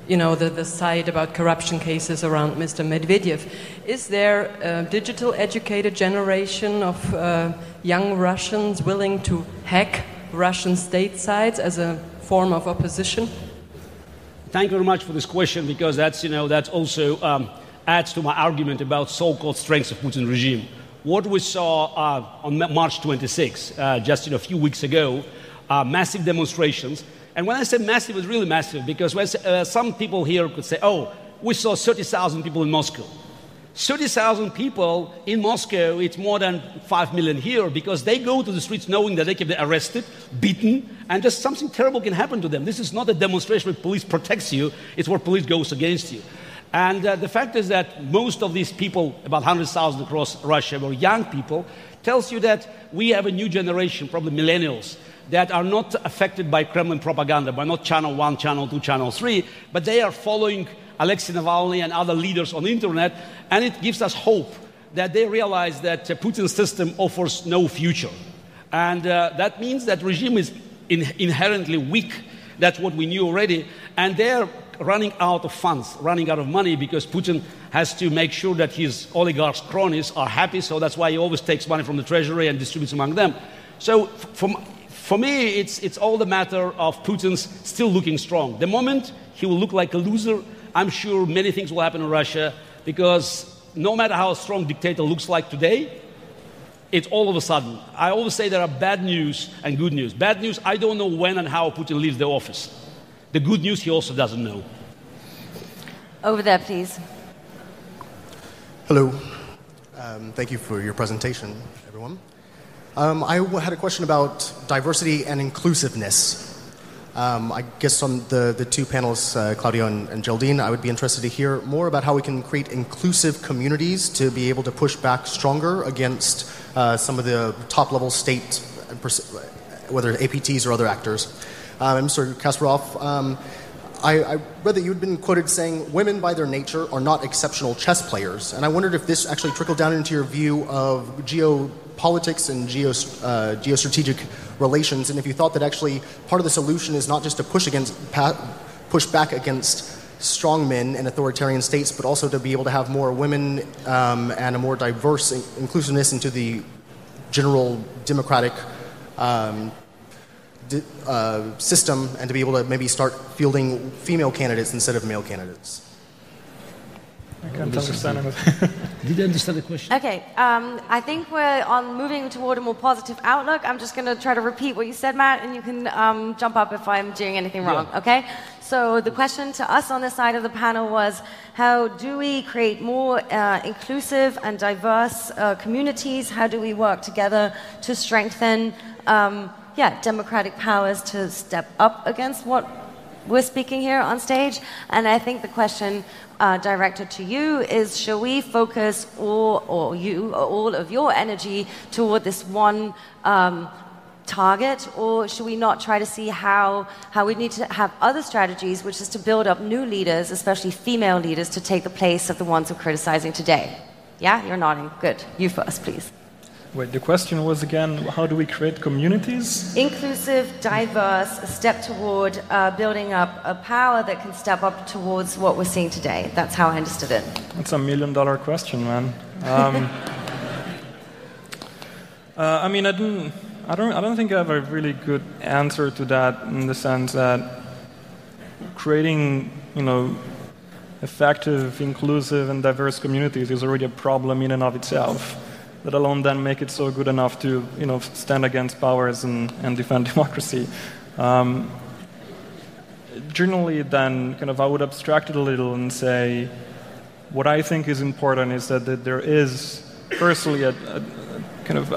you know, the, the site about corruption cases around Mr. Medvedev. Is there a digital educated generation of uh, young Russians willing to hack Russian state sites as a form of opposition? Thank you very much for this question because that's, you know, that's also um, adds to my argument about so-called strengths of Putin regime. What we saw uh, on March 26, uh, just you know, a few weeks ago, uh, massive demonstrations. And when I say massive, it's really massive because when, uh, some people here could say, oh, we saw 30,000 people in Moscow. 30,000 people in Moscow, it's more than 5 million here because they go to the streets knowing that they can be arrested, beaten, and just something terrible can happen to them. This is not a demonstration where police protects you, it's where police goes against you. And uh, the fact is that most of these people, about 100,000 across Russia, were young people, tells you that we have a new generation, probably millennials, that are not affected by Kremlin propaganda, by not channel one, channel two, channel three, but they are following Alexei Navalny and other leaders on the internet, and it gives us hope that they realize that uh, Putin's system offers no future. And uh, that means that regime is in- inherently weak. That's what we knew already. And they're running out of funds, running out of money because Putin has to make sure that his oligarchs, cronies are happy. So that's why he always takes money from the treasury and distributes among them. So for, for me, it's, it's all the matter of Putin's still looking strong. The moment he will look like a loser, I'm sure many things will happen in Russia because no matter how a strong dictator looks like today, it's all of a sudden. I always say there are bad news and good news. Bad news, I don't know when and how Putin leaves the office. The good news, he also doesn't know. Over there, please. Hello. Um, thank you for your presentation, everyone. Um, I w- had a question about diversity and inclusiveness. Um, I guess on the, the two panels, uh, Claudio and, and Geraldine, I would be interested to hear more about how we can create inclusive communities to be able to push back stronger against uh, some of the top level state, whether APTs or other actors. Um, Mr. Kasparov, um, I, I, read that you'd been quoted saying women by their nature are not exceptional chess players. And I wondered if this actually trickled down into your view of geopolitics and geo, uh, geostrategic relations, and if you thought that actually part of the solution is not just to push, against, push back against strong men and authoritarian states, but also to be able to have more women um, and a more diverse inclusiveness into the general democratic um, uh, system, and to be able to maybe start fielding female candidates instead of male candidates. I can't understand anything. Did you understand the question? Okay, um, I think we're on moving toward a more positive outlook. I'm just going to try to repeat what you said, Matt, and you can um, jump up if I'm doing anything wrong, Yeah. okay? So the question to us on this side of the panel was how do we create more uh, inclusive and diverse uh, communities? How do we work together to strengthen, um, yeah, democratic powers to step up against what we're speaking here on stage. And I think the question uh, directed to you is shall we focus all, or you, all of your energy toward this one um, target, or should we not try to see how, how we need to have other strategies, which is to build up new leaders, especially female leaders, to take the place of the ones we're criticizing today? Yeah, you're nodding. Good. You first, please. Wait, the question was again how do we create communities? inclusive, diverse, a step toward uh, building up a power that can step up towards what we're seeing today. That's how I understood it. That's a million dollar question, man. Um, [laughs] uh, I mean, I don't, I, don't, I don't think I have a really good answer to that in the sense that creating, you know, effective, inclusive, and diverse communities is already a problem in and of itself. Let alone then make it so good enough to, you know, stand against powers and, and defend [laughs] democracy. Um, generally, then, kind of, I would abstract it a little and say, what I think is important is that, that there is, firstly, a, a, kind of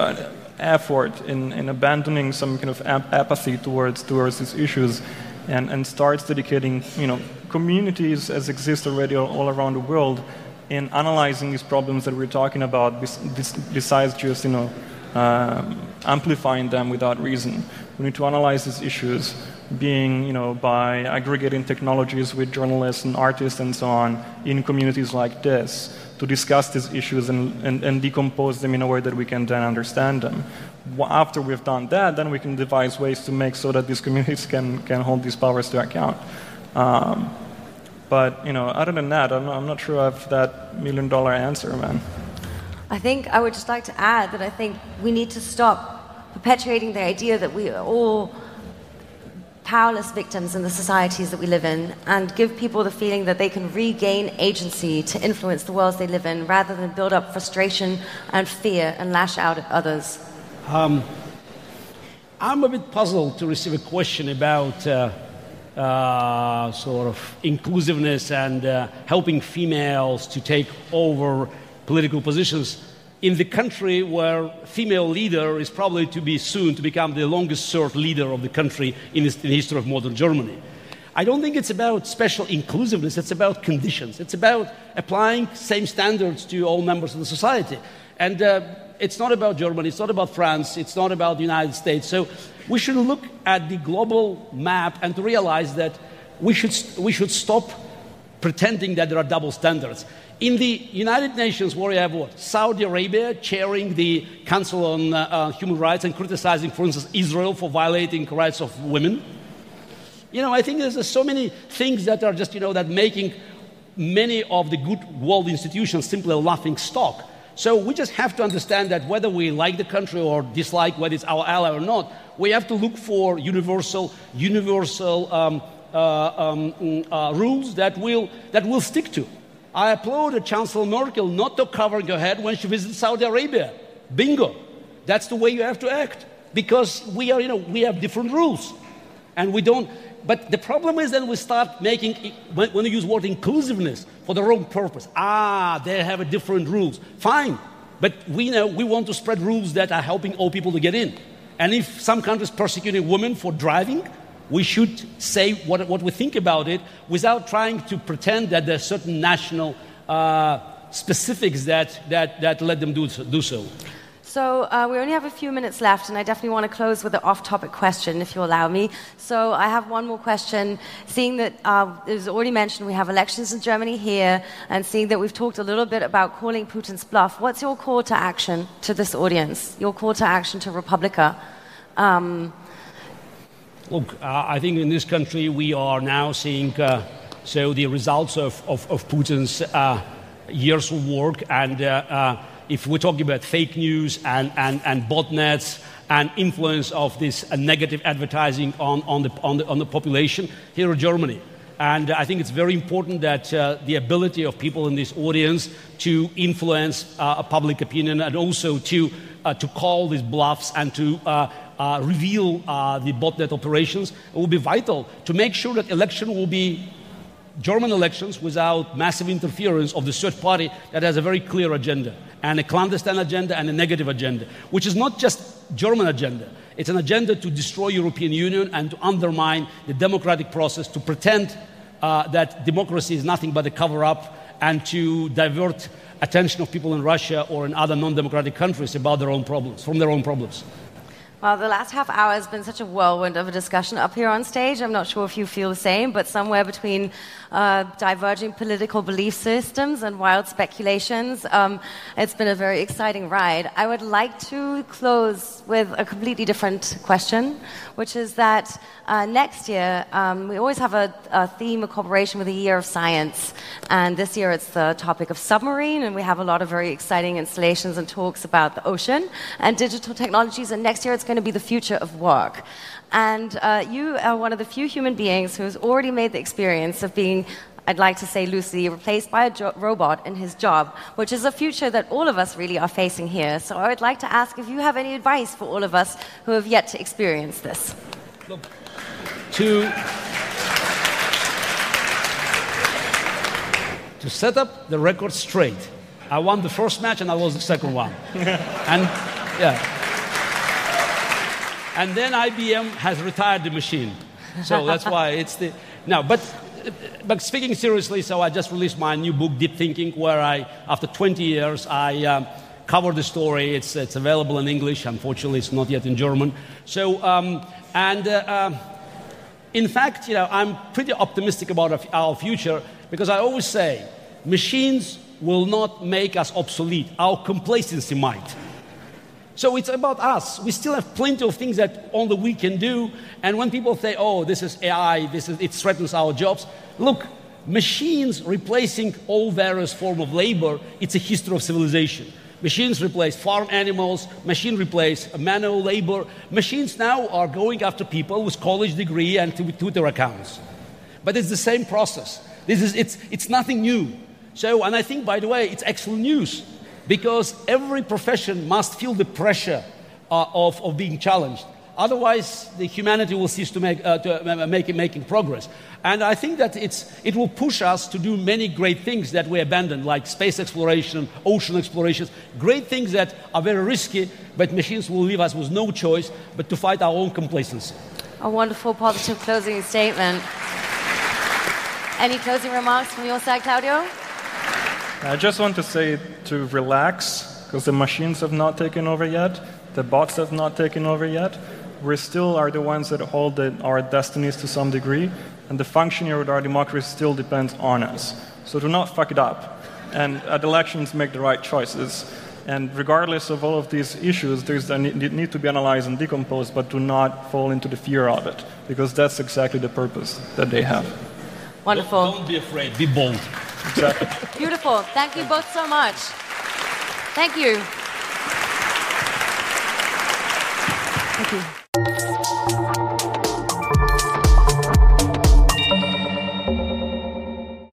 effort in, in abandoning some kind of ap- apathy towards towards these issues, and, and starts dedicating, you know, communities as exist already all, all around the world in analyzing these problems that we're talking about, bes- bes- besides just, you know, um, amplifying them without reason. We need to analyze these issues, being, you know, by aggregating technologies with journalists and artists and so on in communities like this to discuss these issues and, and, and decompose them in a way that we can then understand them. After we've done that, then we can devise ways to make so that these communities can, can hold these powers to account. Um, but, you know, other than that, I'm, I'm not sure I have that million dollar answer, man. I think I would just like to add that I think we need to stop perpetuating the idea that we are all powerless victims in the societies that we live in and give people the feeling that they can regain agency to influence the worlds they live in rather than build up frustration and fear and lash out at others. Um, I'm a bit puzzled to receive a question about uh, uh, sort of inclusiveness and uh, helping females to take over political positions in the country where female leader is probably to be soon to become the longest served leader of the country in the, history of modern Germany. I don't think it's about special inclusiveness, it's about conditions. It's about applying same standards to all members of the society. And uh, it's not about Germany, it's not about France, it's not about the United States. So we should look at the global map and to realize that we should, we should stop pretending that there are double standards. In the United Nations, where you have what? Saudi Arabia chairing the Council on uh, uh, Human Rights and criticizing, for instance, Israel for violating rights of women. You know, I think there's so many things that are just, you know, that making many of the good world institutions simply a laughing stock. So we just have to understand that whether we like the country or dislike whether it's our ally or not, we have to look for universal, universal um, uh, um, mm, uh, rules that we'll, that we'll stick to. I applaud Chancellor Merkel not to cover her head when she visits Saudi Arabia. Bingo. That's the way you have to act because we are, you know, we have different rules, and we don't. But the problem is that we start making when, when you use word inclusiveness for the wrong purpose. Ah, they have a different rules. Fine, but we know we want to spread rules that are helping all people to get in. And if some countries persecuting women for driving, we should say what, what we think about it without trying to pretend that there are certain national uh, specifics that, that, that let them do. Do so. So uh, we only have a few minutes left, and I definitely want to close with an off-topic question, if you allow me. So I have one more question. Seeing that uh, it was already mentioned we have elections in Germany here, and seeing that we've talked a little bit about calling Putin's bluff, what's your call to action to this audience? Your call to action to re:publica? Um, Look, uh, I think in this country we are now seeing uh, so the results of, of, of Putin's uh, years of work. And uh, if we're talking about fake news and, and, and botnets and influence of this uh, negative advertising on, on, the, on, the, on the population here in Germany. And I think it's very important that uh, the ability of people in this audience to influence uh, public opinion and also to, uh, to call these bluffs and to uh, reveal uh, the botnet operations will be vital to make sure that election will be German elections without massive interference of the third party that has a very clear agenda and a clandestine agenda and a negative agenda, which is not just German agenda. It's an agenda to destroy European Union and to undermine the democratic process, to pretend uh, that democracy is nothing but a cover-up, and to divert attention of people in Russia or in other non-democratic countries about their own problems, from their own problems. Well, the last half hour has been such a whirlwind of a discussion up here on stage. I'm not sure if you feel the same, but somewhere between uh, diverging political belief systems and wild speculations, um, it's been a very exciting ride. I would like to close with a completely different question, which is that uh, next year um, we always have a, a theme, a cooperation with the Year of Science, and this year it's the topic of submarine, and we have a lot of very exciting installations and talks about the ocean and digital technologies, and next year it's going to be the future of work. And uh, you are one of the few human beings who has already made the experience of being, I'd like to say loosely, replaced by a jo- robot in his job, which is a future that all of us really are facing here. So I would like to ask if you have any advice for all of us who have yet to experience this. Look, to, to set up the record straight, I won the first match and I lost the second one. [laughs] and yeah. And then IBM has retired the machine. So that's why it's the. Now, but, but speaking seriously, so I just released my new book, Deep Thinking, where I, after 20 years, I um, cover the story. It's, it's available in English. Unfortunately, it's not yet in German. So, um, and uh, uh, in fact, you know, I'm pretty optimistic about our future because I always say machines will not make us obsolete. Our complacency might. So it's about us. We still have plenty of things that only we can do. And when people say, oh, this is AI, this is, it threatens our jobs, look, machines replacing all various form of labor, it's a history of civilization. Machines replace farm animals, machines replace manual labor. Machines now are going after people with college degree and Twitter accounts. But it's the same process. This is, it's, it's nothing new. So, and I think, by the way, it's excellent news because every profession must feel the pressure uh, of, of being challenged. Otherwise, the humanity will cease to make, uh, to, uh, make, making progress. And I think that it's, it will push us to do many great things that we abandoned, like space exploration, ocean explorations, great things that are very risky, but machines will leave us with no choice but to fight our own complacency. A wonderful positive closing statement. Any closing remarks from your side, Claudio? I just want to say to relax, because the machines have not taken over yet, the bots have not taken over yet. We still are the ones that hold the, our destinies to some degree, and the functioning of our democracy still depends on us. So do not fuck it up, and uh, at elections make the right choices. And regardless of all of these issues, there's a need need to be analyzed and decomposed, but do not fall into the fear of it, because that's exactly the purpose that they have. Wonderful. Don't be afraid, be bold. Exactly. Beautiful. Thank you both so much. Thank you. Thank you.